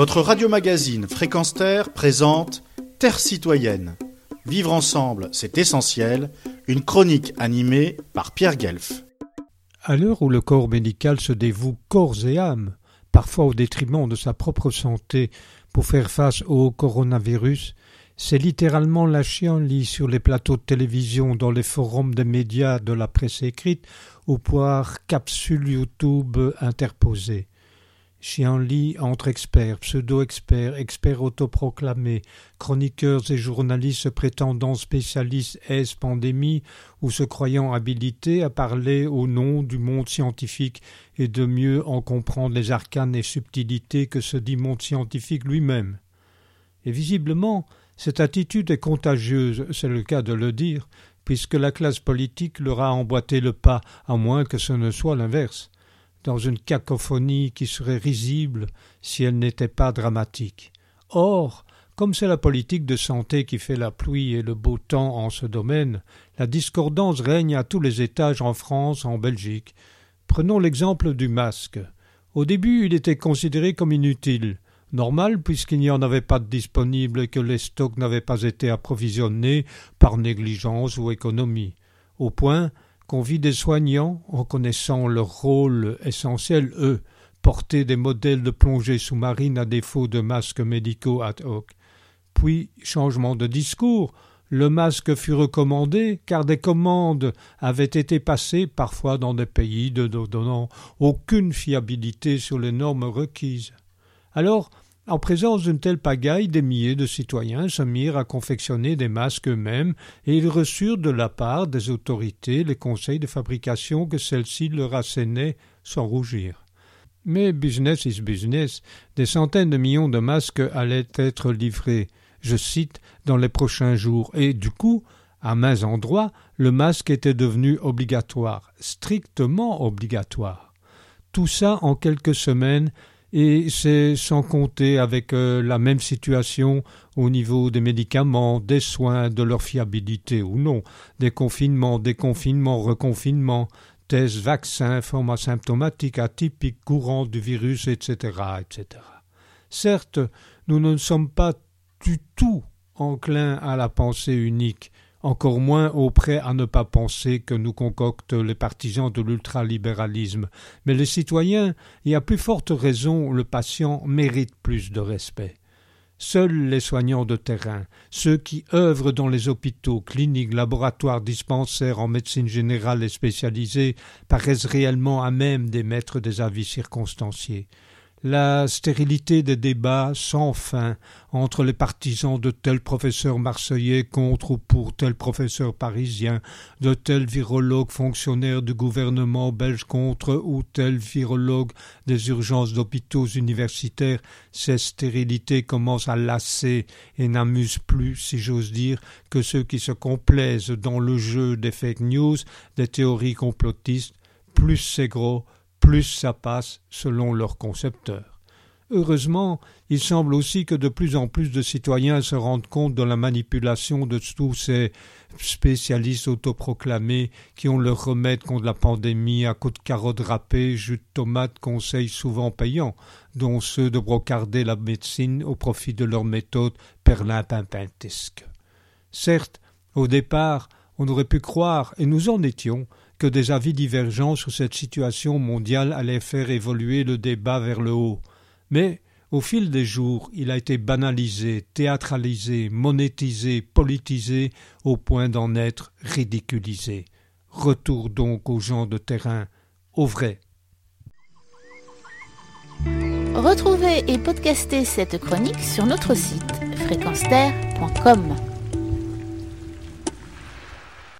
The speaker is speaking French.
Votre radio-magazine Fréquence Terre présente Terre citoyenne. Vivre ensemble, c'est essentiel. Une chronique animée par Pierre Guelf. À l'heure où le corps médical se dévoue corps et âme, parfois au détriment de sa propre santé, pour faire face au coronavirus, c'est littéralement la chienlit sur les plateaux de télévision, dans les forums des médias de la presse écrite, ou par capsules YouTube interposées. Chienlit entre experts, pseudo-experts, experts autoproclamés, chroniqueurs et journalistes se prétendant spécialistes S pandémie ou se croyant habilités à parler au nom du monde scientifique et de mieux en comprendre les arcanes et subtilités que se dit monde scientifique lui-même? Et visiblement, cette attitude est contagieuse, c'est le cas de le dire, puisque la classe politique leur a emboîté le pas, à moins que ce ne soit l'inverse, dans une cacophonie qui serait risible si elle n'était pas dramatique. Or, comme c'est la politique de santé qui fait la pluie et le beau temps en ce domaine, la discordance règne à tous les étages en France, en Belgique. Prenons l'exemple du masque. Au début, il était considéré comme inutile. Normal puisqu'il n'y en avait pas de disponible et que les stocks n'avaient pas été approvisionnés par négligence ou économie. Au point qu'on vit des soignants, en connaissant leur rôle essentiel, eux, porter des modèles de plongée sous-marine à défaut de masques médicaux ad hoc. Puis, changement de discours, le masque fut recommandé car des commandes avaient été passées parfois dans des pays ne donnant aucune fiabilité sur les normes requises. Alors, en présence d'une telle pagaille, des milliers de citoyens se mirent à confectionner des masques eux-mêmes, et ils reçurent de la part des autorités les conseils de fabrication que celles-ci leur assénaient sans rougir. Mais business is business, des centaines de millions de masques allaient être livrés, je cite, dans les prochains jours, et du coup, à mains endroits, le masque était devenu obligatoire, strictement obligatoire. Tout ça en quelques semaines et c'est sans compter avec euh, la même situation au niveau des médicaments, des soins, de leur fiabilité ou non, des confinements, déconfinements, reconfinements, tests, vaccins, formes asymptomatiques, atypiques, courants du virus, etc., etc. Certes, nous ne sommes pas du tout enclins à la pensée unique, encore moins au prêt à ne pas penser que nous concoctent les partisans de l'ultralibéralisme. Mais les citoyens, et à plus forte raison le patient, méritent plus de respect. Seuls les soignants de terrain, ceux qui œuvrent dans les hôpitaux, cliniques, laboratoires, dispensaires en médecine générale et spécialisée, paraissent réellement à même d'émettre des avis circonstanciés la stérilité des débats sans fin entre les partisans de tel professeur marseillais contre ou pour tel professeur parisien, de tel virologue fonctionnaire du gouvernement belge contre ou tel virologue des urgences d'hôpitaux universitaires, ces stérilités commencent à lasser et n'amusent plus, si j'ose dire, que ceux qui se complaisent dans le jeu des fake news, des théories complotistes, plus c'est gros, plus ça passe selon leurs concepteurs. Heureusement, il semble aussi que de plus en plus de citoyens se rendent compte de la manipulation de tous ces spécialistes autoproclamés qui ont leur remède contre la pandémie à coups de carottes râpées, jus de tomates, conseils souvent payants, dont ceux de brocarder la médecine au profit de leur méthode perlimpinpintesque. Certes, au départ, on aurait pu croire, et nous en étions, que des avis divergents sur cette situation mondiale allaient faire évoluer le débat vers le haut. Mais, au fil des jours, il a été banalisé, théâtralisé, monétisé, politisé, au point d'en être ridiculisé. Retour donc aux gens de terrain, au vrai. Retrouvez et podcastez cette chronique sur notre site fréquence